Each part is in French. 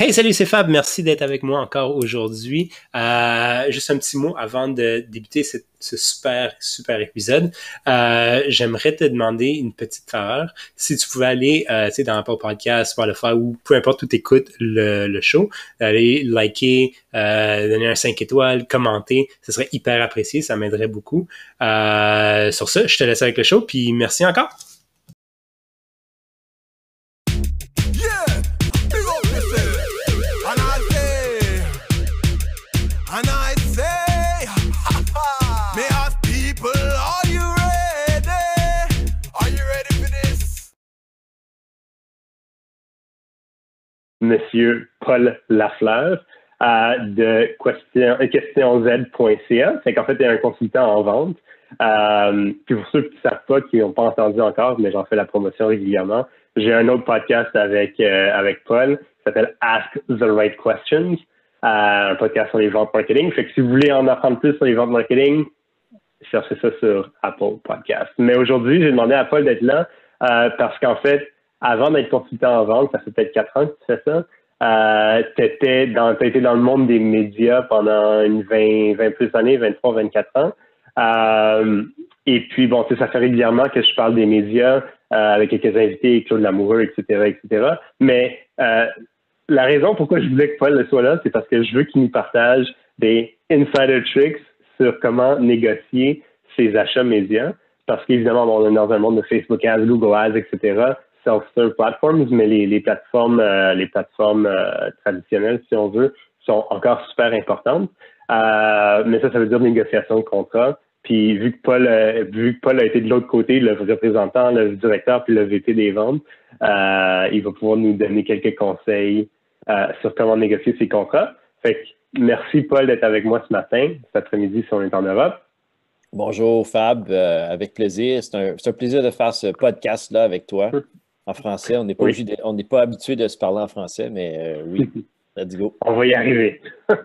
Hey, salut, c'est Fab. Merci d'être avec moi encore aujourd'hui. Euh, juste un petit mot avant de débuter ce, super, super épisode. Euh, j'aimerais te demander une petite faveur. Si tu pouvais aller, euh, dans Apple Podcast, Spotify ou peu importe où tu écoutes le, le show, aller liker, euh, donner un 5 étoiles, commenter, ce serait hyper apprécié. Ça m'aiderait beaucoup. Euh, sur ça, je te laisse avec le show. Puis merci encore. Monsieur Paul Lafleur euh, de question, questionz.ca. C'est qu'en fait, il est un consultant en vente. Euh, puis pour ceux qui ne savent pas, qui n'ont pas entendu encore, mais j'en fais la promotion régulièrement, j'ai un autre podcast avec, euh, avec Paul qui s'appelle Ask the Right Questions, euh, un podcast sur les ventes marketing. Fait que si vous voulez en apprendre plus sur les ventes marketing, cherchez ça sur Apple Podcast. Mais aujourd'hui, j'ai demandé à Paul d'être là euh, parce qu'en fait, avant d'être consultant en vente, ça fait peut-être quatre ans que tu fais ça. Euh, tu étais dans, été dans le monde des médias pendant une 20, 20 plus années, 23, 24 ans. Euh, et puis, bon, tu sais, ça fait régulièrement que je parle des médias euh, avec quelques invités, Claude Lamoureux, etc., etc. Mais euh, la raison pourquoi je voulais que Paul soit là, c'est parce que je veux qu'il nous partage des insider tricks sur comment négocier ses achats médias. Parce qu'évidemment, on est dans un monde de Facebook Ads, Google Ads, etc self-serve platforms, mais les, plateformes, les plateformes euh, euh, traditionnelles, si on veut, sont encore super importantes. Euh, mais ça, ça veut dire négociation de contrat. Puis vu que Paul, vu que Paul a été de l'autre côté, le représentant, le directeur, puis le VP des ventes, il va pouvoir nous donner quelques conseils sur comment négocier ses contrats. Fait que merci Paul d'être avec moi ce matin, cet après-midi si on est en Europe. Bonjour Fab, avec plaisir. C'est un, un, plaisir de faire ce podcast-là avec toi en français. On n'est pas, on n'est pas habitué de se parler en français, mais euh, oui, let's go. On va y arriver.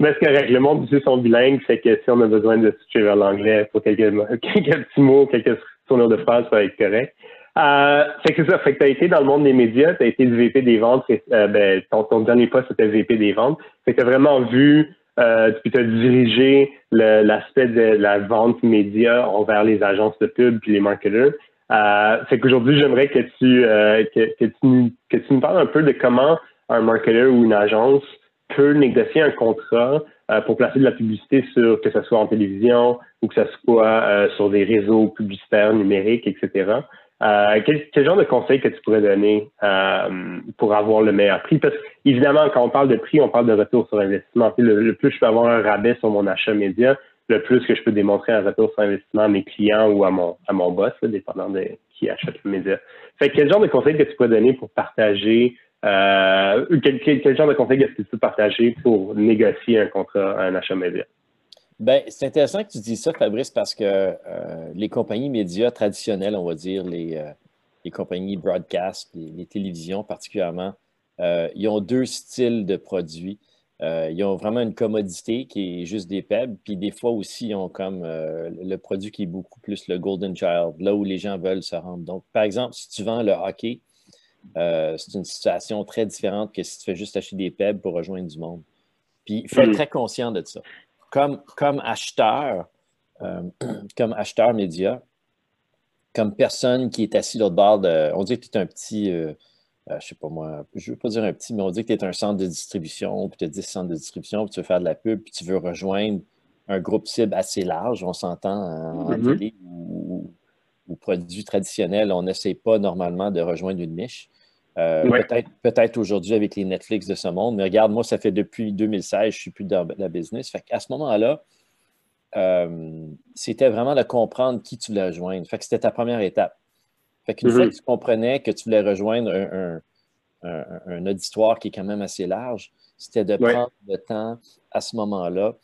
Mais c'est correct. Le monde ici sont bilingues, c'est que si on a besoin de switcher vers l'anglais pour quelques, quelques petits mots, quelques tournures de phrases, ça va être correct. Euh, fait que c'est ça. Fait que tu as été dans le monde des médias, tu as été le VP des ventes. Euh, ben, ton, dernier poste, c'était VP des ventes. Fait que tu as vraiment vu, euh, puis tu as dirigé l'aspect de la vente média envers les agences de pub puis les marketeurs. Euh, fait qu'aujourd'hui, j'aimerais que tu, euh, que, tu, que tu nous parles un peu de comment un marketeur ou une agence peut négocier un contrat euh, pour placer de la publicité sur que ce soit en télévision ou que ce soit euh, sur des réseaux publicitaires numériques, etc. Euh, quel, quel, genre de conseils que tu pourrais donner pour avoir le meilleur prix? Parce qu'évidemment, quand on parle de prix, on parle de retour sur investissement. Le, le, plus je peux avoir un rabais sur mon achat média, le plus que je peux démontrer un retour sur investissement à mes clients ou à mon, à mon boss, dépendant de qui achète le média. Fait quel genre de conseils que tu peux donner pour partager, euh, quel, quel, genre de conseils est-ce que tu peux partager pour négocier un contrat, un achat média? Ben, c'est intéressant que tu dis ça, Fabrice, parce que euh, les compagnies médias traditionnelles, on va dire, les, euh, les compagnies broadcast, les télévisions particulièrement, ils ont deux styles de produits. Euh, ils ont vraiment une commodité qui est juste des pebs. Puis des fois aussi, ils ont comme euh, le produit qui est beaucoup plus le Golden Child, là où les gens veulent se rendre. Donc, par exemple, si tu vends le hockey, euh, c'est une situation très différente que si tu fais juste acheter des pebs pour rejoindre du monde. Puis il faut être mm. très conscient de ça. Comme, comme acheteur, comme acheteur média, comme personne qui est assis l'autre bord de. On dit que tu es un petit je euh, je sais pas moi, je ne veux pas dire un petit, mais on dit que tu es un centre de distribution, puis tu as 10 centres de distribution, puis tu veux faire de la pub, puis tu veux rejoindre un groupe cible assez large, on s'entend en, mm-hmm. télé ou, produits traditionnels, on n'essaie pas normalement de rejoindre une niche. Euh, peut-être aujourd'hui avec les Netflix de ce monde, mais regarde, moi, ça fait depuis 2016, je ne suis plus dans la business. Fait à ce moment-là, euh, c'était vraiment de comprendre qui tu voulais rejoindre. Fait que c'était ta première étape. Fait qu'une fois mhm. que tu comprenais que tu voulais rejoindre un, auditoire qui est quand même assez large, c'était de prendre le temps à ce moment-là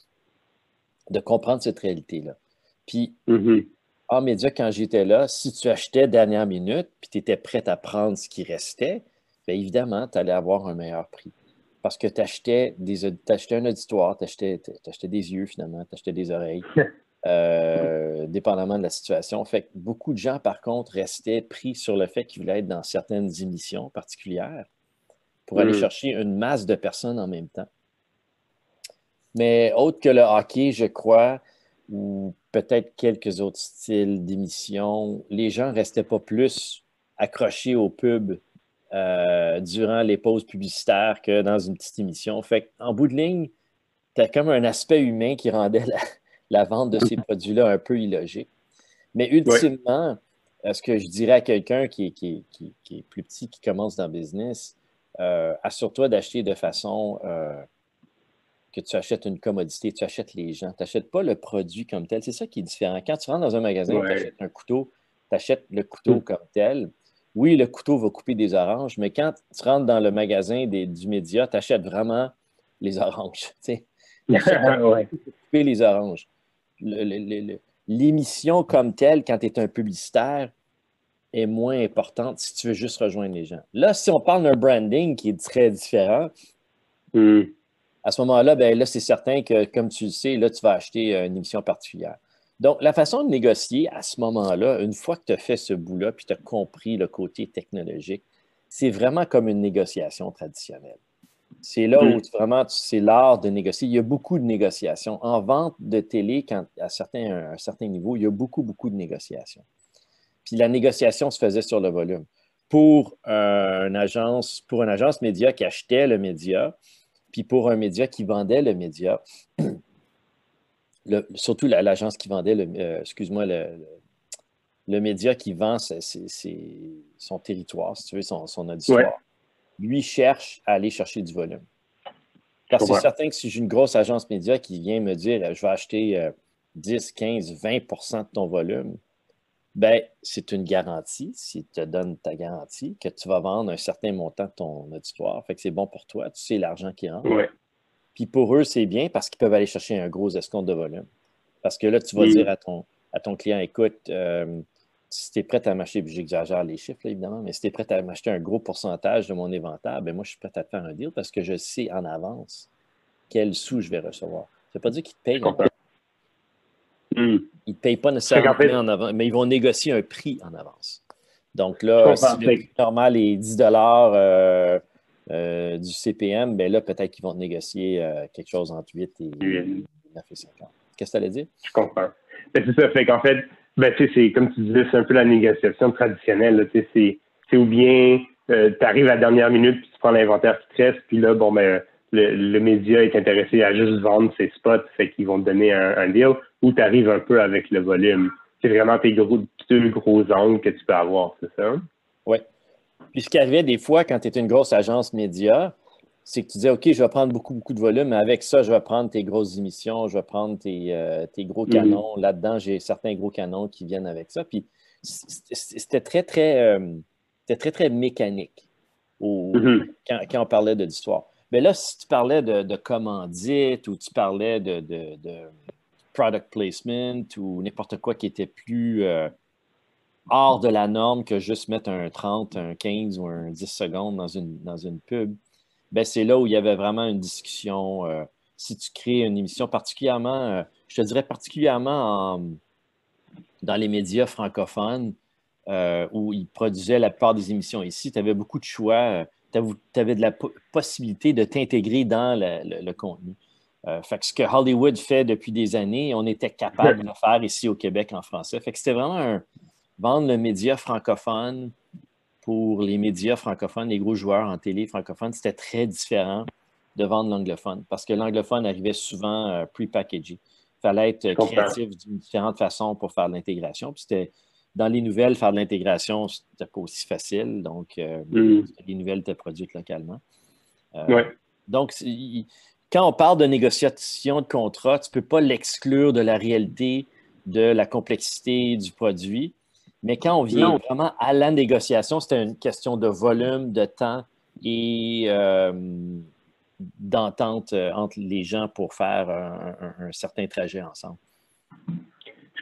de comprendre cette réalité-là. Puis, mm en média, quand j'étais là, si tu achetais dernière minute, puis tu étais prêt à prendre ce qui restait, bien évidemment, tu allais avoir un meilleur prix. Parce que tu achetais, achetais, un auditoire, tu achetais, achetais, des yeux finalement, tu achetais des oreilles. Euh, dépendamment de la situation. Fait que beaucoup de gens, par contre, restaient pris sur le fait qu'ils voulaient être dans certaines émissions particulières. pour aller mm. chercher une masse de personnes en même temps. Mais autre que le hockey, je crois, ou peut-être quelques autres styles d'émissions, les gens ne restaient pas plus accrochés au pub euh, durant les pauses publicitaires que dans une petite émission. Fait en bout de ligne, tu as comme un aspect humain qui rendait la, vente de ces produits-là un peu illogique. Mais ultimement, euh, ce que je dirais à quelqu'un qui, est plus petit, qui commence dans le business, euh, assure-toi d'acheter de façon que tu achètes une commodité, tu achètes les gens, tu n'achètes pas le produit comme tel. C'est ça qui est différent. Quand tu rentres dans un magasin, tu achètes un couteau, tu achètes le couteau mm. comme tel. Oui, le couteau va couper des oranges, mais quand tu rentres dans le magasin du média, tu achètes vraiment les oranges. Tu achètes couper les oranges. L'émission comme telle, quand tu es un publicitaire, est moins importante si tu veux juste rejoindre les gens. Là, si on parle d'un branding qui est très différent, mm à ce moment-là, ben là, c'est certain que, comme tu le sais, là, tu vas acheter euh, une émission particulière. Donc, la façon de négocier à ce moment-là, une fois que tu as fait ce bout-là, puis tu as compris le côté technologique, c'est vraiment comme une négociation traditionnelle. C'est là où vraiment, c'est l'art de négocier. Il y a beaucoup de négociations. En vente de télé, quand, à certains, un certain niveau, il y a beaucoup, beaucoup de négociations. Puis la négociation se faisait sur le volume. Pour, euh, une, agence, pour une agence média qui achetait le média, puis pour un média qui vendait le média, surtout l'agence qui vendait, le, euh, excuse-moi, le, média qui vend son territoire, si tu veux, son, son auditoire, lui cherche à aller chercher du volume. Car c'est certain que si j'ai une grosse agence média qui vient me dire je vais acheter 10, 15, 20% de ton volume, ben, c'est une garantie, s'il te donne ta garantie, que tu vas vendre un certain montant de ton auditoire. Fait que c'est bon pour toi, tu sais l'argent qui rentre. Puis pour eux, c'est bien parce qu'ils peuvent aller chercher un gros escompte de volume. Parce que là, tu vas mm. dire à ton, à ton client, écoute, euh, si tu es prêt à m'acheter, j'exagère les chiffres, évidemment, mais si tu es prêt à m'acheter un gros pourcentage de mon inventaire, ben moi, je suis prêt à te faire un deal parce que je sais en avance quel sous je vais recevoir. Ça ne veut pas dire qu'ils te payent Hmm. Ils ne payent pas nécessairement en avance, mais ils vont négocier un prix en avance. Donc là, si le prix normal est 10 euh, euh, du CPM, ben là, peut-être qu'ils vont négocier euh, quelque chose entre 8 et 9,50. Qu'est-ce que tu allais dire? Je comprends. Ben, c'est ça. Fait qu'en fait, ben, c'est comme tu disais, c'est un peu la négociation traditionnelle. C'est ou bien tu arrives à la dernière minute, puis tu prends l'inventaire qui te reste, puis là, bon, ben, le, média est intéressé à juste vendre ses spots, fait qu'ils vont te donner un, deal, ou tu arrives un peu avec le volume. C'est vraiment tes gros, deux gros angles que tu peux avoir, c'est ça? Oui. Puis ce qui arrivait des fois quand tu es une grosse agence média, c'est que tu disais, OK, je vais prendre beaucoup, beaucoup de volume, mais avec ça, je vais prendre tes grosses émissions, je vais prendre tes, euh, gros mhm. canons. Là-dedans, j'ai certains gros canons qui viennent avec ça. Puis c'était très, très, euh, très, très mécanique mhm. quand, quand, on parlait de l'histoire. Mais là, si tu parlais de, commandite ou tu parlais de, product placement ou n'importe quoi qui était plus euh, hors de la norme que juste mettre un 30, un 15 ou un 10 secondes dans une, dans une pub, ben c'est là où il y avait vraiment une discussion. Euh, si tu crées une émission particulièrement, euh, je te dirais particulièrement dans les médias francophones, où ils produisaient la plupart des émissions ici, tu avais beaucoup de choix tu avais de la possibilité de t'intégrer dans le, contenu. Euh, fait que ce que Hollywood fait depuis des années, on était capable de le faire ici au Québec en français. Fait que c'était vraiment vendre le média francophone pour les médias francophones, les gros joueurs en télé francophone, c'était très différent de vendre l'anglophone parce que l'anglophone arrivait souvent euh, pre-packagé. Il fallait être créatif d'une différente façon pour faire l'intégration. Puis c'était dans les nouvelles, faire de l'intégration, c'était pas aussi facile. Donc, euh, mm. les nouvelles étaient produites localement. Euh, donc, quand on parle de négociation de contrat, tu ne peux pas l'exclure de la réalité de la complexité du produit. Mais quand on vient vraiment à la négociation, c'est une question de volume, de temps et euh, d'entente entre les gens pour faire un certain trajet ensemble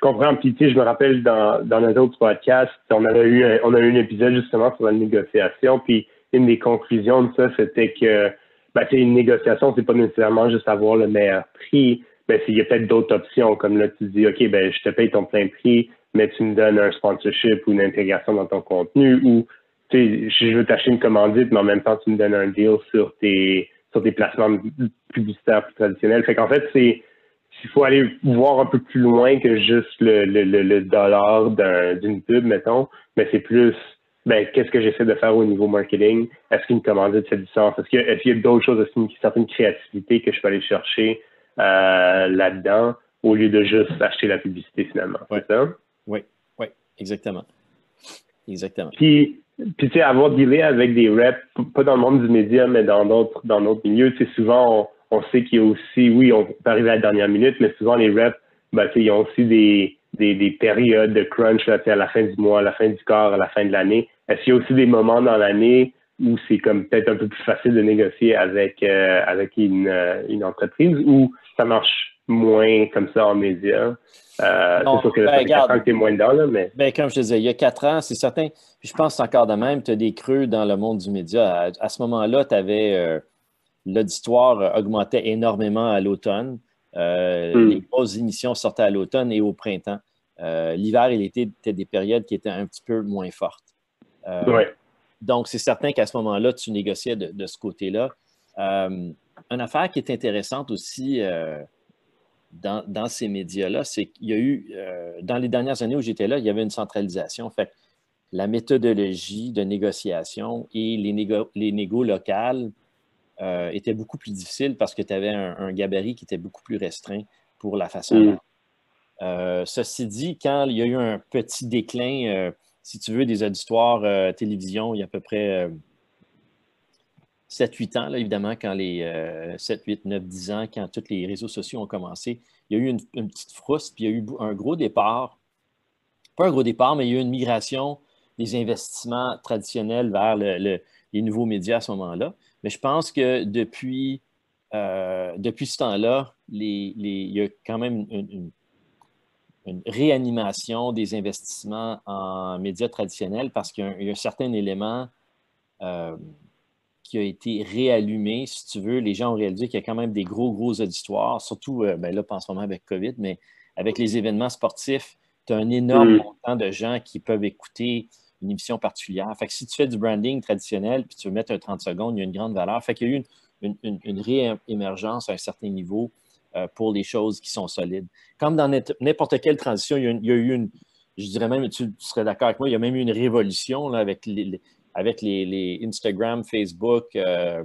comprends. Puis, tu sais, je me rappelle dans, dans notre autre podcast, on avait eu un, on a eu un épisode justement sur la négociation. Puis, une des conclusions de ça, c'était que, ben, tu une négociation, c'est pas nécessairement juste avoir le meilleur prix. Ben, il y a peut-être d'autres options. Comme là, tu dis, OK, ben, je te paye ton plein prix, mais tu me donnes un sponsorship ou une intégration dans ton contenu ou je veux t'acheter une commandite, mais en même temps, tu me donnes un deal sur tes, sur tes placements publicitaires plus traditionnels. Fait qu'en fait, c'est il faut aller voir un peu plus loin que juste le, le, le, dollar d'une pub, mettons, mais c'est plus ben, qu'est-ce que j'essaie de faire au niveau marketing? Est-ce qu'une commandite fait du sens? Est-ce qu'il y, a, d'autres choses? Aussi, une certaine créativité que je peux aller chercher euh, là-dedans au lieu de juste acheter la publicité finalement? C'est ça? Oui, oui, exactement. Exactement. Puis, puis tu sais, avoir dealé avec des reps, pas dans le monde du média, mais dans d'autres dans d'autres milieux, tu sais, souvent on, sait qu'il y a aussi, oui, on peut arriver à la dernière minute, mais souvent les reps, ben, tu sais, ils ont aussi des, des, des périodes de crunch là, à la fin du mois, à la fin du quart, à la fin de l'année. Est-ce qu'il y a aussi des moments dans l'année où c'est comme peut-être un peu plus facile de négocier avec euh, avec une, euh, une entreprise ou ça marche moins comme ça en médias. Euh, c'est sûr que ben, ça fait 4 ans que tu es moins dedans, là, mais. Ben, comme je te disais, il y a 4 ans, c'est certain. je pense encore de même, tu as des creux dans le monde du média. À, ce moment-là, tu avais euh, l'auditoire augmentait énormément à l'automne. Euh, hmm. Les grosses émissions sortaient à l'automne et au printemps. L'hiver et l'été étaient des périodes qui étaient un petit peu moins fortes. Ouais. Donc, c'est certain qu'à ce moment-là, tu négociais de, de ce côté-là. une affaire qui est intéressante aussi, dans, ces médias-là, c'est qu'il y a eu, euh, dans les dernières années où j'étais là, il y avait une centralisation. Fait la méthodologie de négociation et les, négo, les négos locales euh, étaient beaucoup plus difficiles parce que tu avais un, gabarit qui était beaucoup plus restreint pour la façon. Mm. Euh, ceci dit, quand il y a eu un petit déclin, si tu veux, des auditoires télévision, il y a à peu près 7-8 ans, là, évidemment, quand les 7, 8, 9, 10 ans, quand tous les réseaux sociaux ont commencé, il y a eu une, petite frousse, puis il y a eu un gros départ. Pas un gros départ, mais il y a eu une migration des investissements traditionnels vers les nouveaux médias à ce moment-là. Mais je pense que depuis, euh, depuis ce temps-là, il y a quand même une, réanimation des investissements en médias traditionnels parce qu'il y, a un certain élément euh, qui a été réallumé, si tu veux. Les gens ont réalisé qu'il y a quand même des gros, gros auditoires, surtout euh, ben là, pas en ce moment avec COVID, mais avec les événements sportifs, tu as un énorme montant de gens qui peuvent écouter une émission particulière. Fait que si tu fais du branding traditionnel puis tu veux mettre un 30 secondes, il y a une grande valeur. Fait qu'il y a eu une, une, réémergence à un certain niveau euh, pour les choses qui sont solides. Comme dans n'importe quelle transition, il y, a, eu une, je dirais même, tu, serais d'accord avec moi, il y a même eu une révolution là, avec les, avec les, Instagram, Facebook, euh,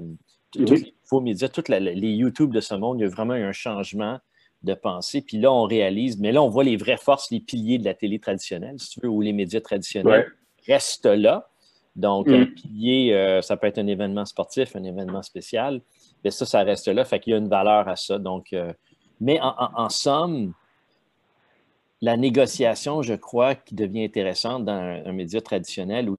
tous les faux médias, tous les YouTube de ce monde, il y a vraiment eu un changement de pensée. Puis là, on réalise, mais là, on voit les vraies forces, les piliers de la télé traditionnelle, si tu veux, ou les médias traditionnels restent là. Donc, un mm. pilier, euh, ça peut être un événement sportif, un événement spécial. Mais ça, ça reste là. Fait qu'il y a une valeur à ça. Donc, euh, mais en, somme, la négociation, je crois, qui devient intéressante dans un, média traditionnel où